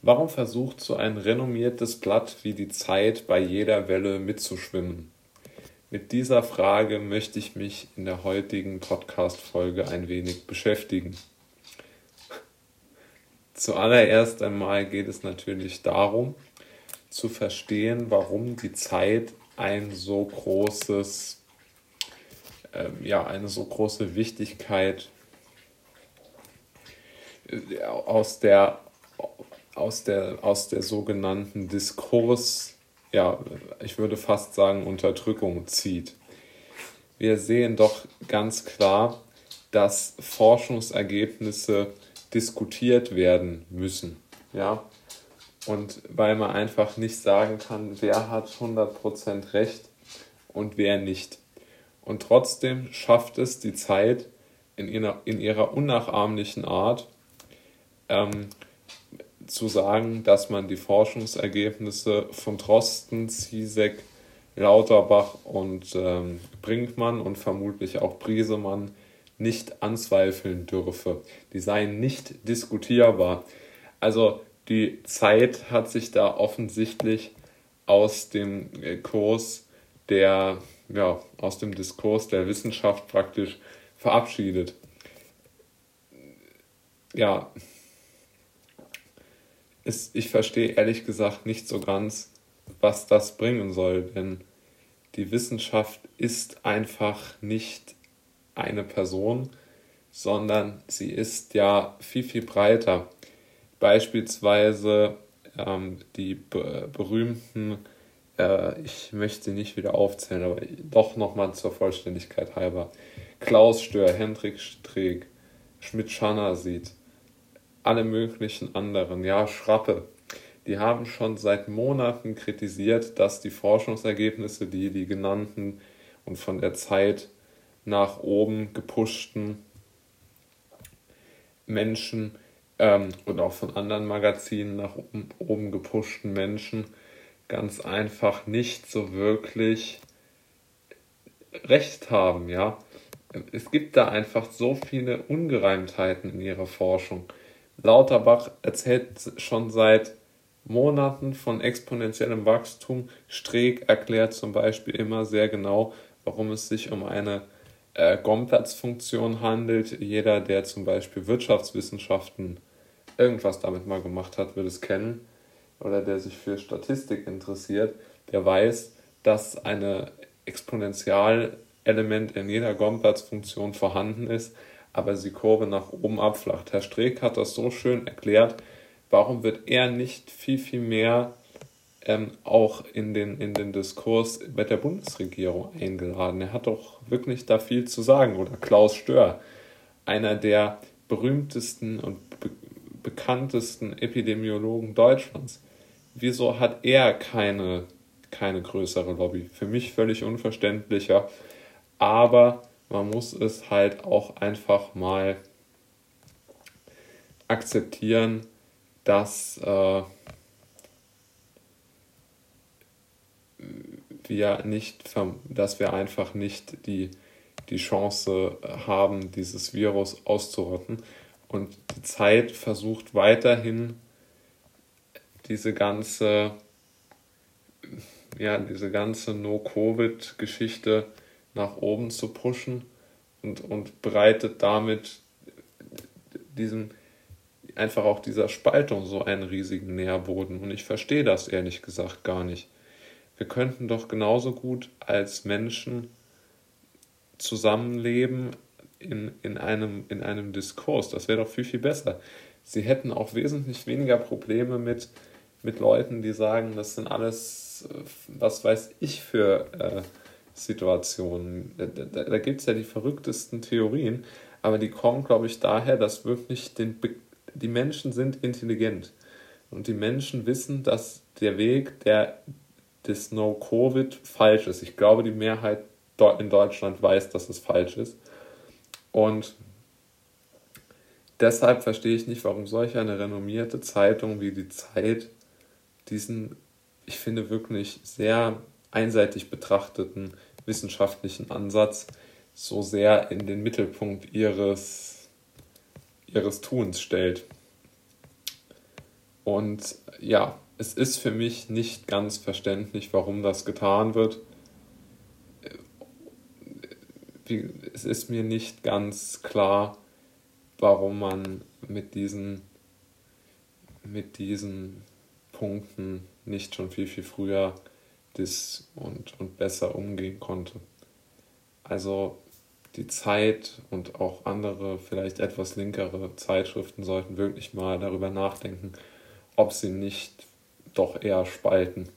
Warum versucht so ein renommiertes Blatt wie die Zeit bei jeder Welle mitzuschwimmen? Mit dieser Frage möchte ich mich in der heutigen Podcast-Folge ein wenig beschäftigen. Zuallererst einmal geht es natürlich darum, zu verstehen, warum die Zeit ein so großes, äh, ja, eine so große Wichtigkeit äh, aus der aus der, aus der sogenannten Diskurs, ja, ich würde fast sagen, Unterdrückung zieht. Wir sehen doch ganz klar, dass Forschungsergebnisse diskutiert werden müssen. Ja? Und weil man einfach nicht sagen kann, wer hat 100% recht und wer nicht. Und trotzdem schafft es die Zeit in ihrer, in ihrer unnachahmlichen Art, ähm, zu sagen, dass man die Forschungsergebnisse von Drosten, Zizek, Lauterbach und ähm, Brinkmann und vermutlich auch Briesemann nicht anzweifeln dürfe. Die seien nicht diskutierbar. Also die Zeit hat sich da offensichtlich aus dem äh, Kurs der, ja, aus dem Diskurs der Wissenschaft praktisch verabschiedet. Ja, ist, ich verstehe ehrlich gesagt nicht so ganz, was das bringen soll, denn die Wissenschaft ist einfach nicht eine Person, sondern sie ist ja viel, viel breiter. Beispielsweise ähm, die be berühmten, äh, ich möchte nicht wieder aufzählen, aber doch nochmal zur Vollständigkeit halber. Klaus Stör, Hendrik Streeck, Schmidt-Schanner sieht, alle möglichen anderen, ja, Schrappe, die haben schon seit Monaten kritisiert, dass die Forschungsergebnisse, die die genannten und von der Zeit nach oben gepushten Menschen ähm, und auch von anderen Magazinen nach oben, oben gepushten Menschen ganz einfach nicht so wirklich recht haben, ja. Es gibt da einfach so viele Ungereimtheiten in ihrer Forschung. Lauterbach erzählt schon seit Monaten von exponentiellem Wachstum. Streeck erklärt zum Beispiel immer sehr genau, warum es sich um eine äh, Gompertz-Funktion handelt. Jeder, der zum Beispiel Wirtschaftswissenschaften irgendwas damit mal gemacht hat, wird es kennen. Oder der sich für Statistik interessiert, der weiß, dass eine Exponentialelement in jeder Gompertz-Funktion vorhanden ist aber die Kurve nach oben abflacht. Herr Streeck hat das so schön erklärt. Warum wird er nicht viel, viel mehr ähm, auch in den, in den Diskurs bei der Bundesregierung eingeladen? Er hat doch wirklich da viel zu sagen. Oder Klaus Stör, einer der berühmtesten und be bekanntesten Epidemiologen Deutschlands. Wieso hat er keine, keine größere Lobby? Für mich völlig unverständlicher. Aber man muss es halt auch einfach mal akzeptieren, dass äh, wir nicht, dass wir einfach nicht die, die Chance haben, dieses Virus auszurotten. Und die Zeit versucht weiterhin diese ganze, ja, diese ganze No-Covid-Geschichte nach oben zu pushen und, und bereitet damit diesem einfach auch dieser Spaltung so einen riesigen Nährboden. Und ich verstehe das ehrlich gesagt gar nicht. Wir könnten doch genauso gut als Menschen zusammenleben in, in, einem, in einem Diskurs. Das wäre doch viel, viel besser. Sie hätten auch wesentlich weniger Probleme mit, mit Leuten, die sagen, das sind alles, was weiß ich für äh, Situationen. Da, da, da gibt es ja die verrücktesten Theorien, aber die kommen, glaube ich, daher, dass wirklich den, die Menschen sind intelligent. Und die Menschen wissen, dass der Weg der, des No-Covid falsch ist. Ich glaube, die Mehrheit in Deutschland weiß, dass es falsch ist. Und deshalb verstehe ich nicht, warum solch eine renommierte Zeitung wie die Zeit diesen, ich finde, wirklich sehr einseitig betrachteten wissenschaftlichen Ansatz so sehr in den Mittelpunkt ihres, ihres Tuns stellt. Und ja, es ist für mich nicht ganz verständlich, warum das getan wird. Es ist mir nicht ganz klar, warum man mit diesen, mit diesen Punkten nicht schon viel, viel früher dis und, und besser umgehen konnte. Also die Zeit und auch andere, vielleicht etwas linkere Zeitschriften sollten wirklich mal darüber nachdenken, ob sie nicht doch eher spalten.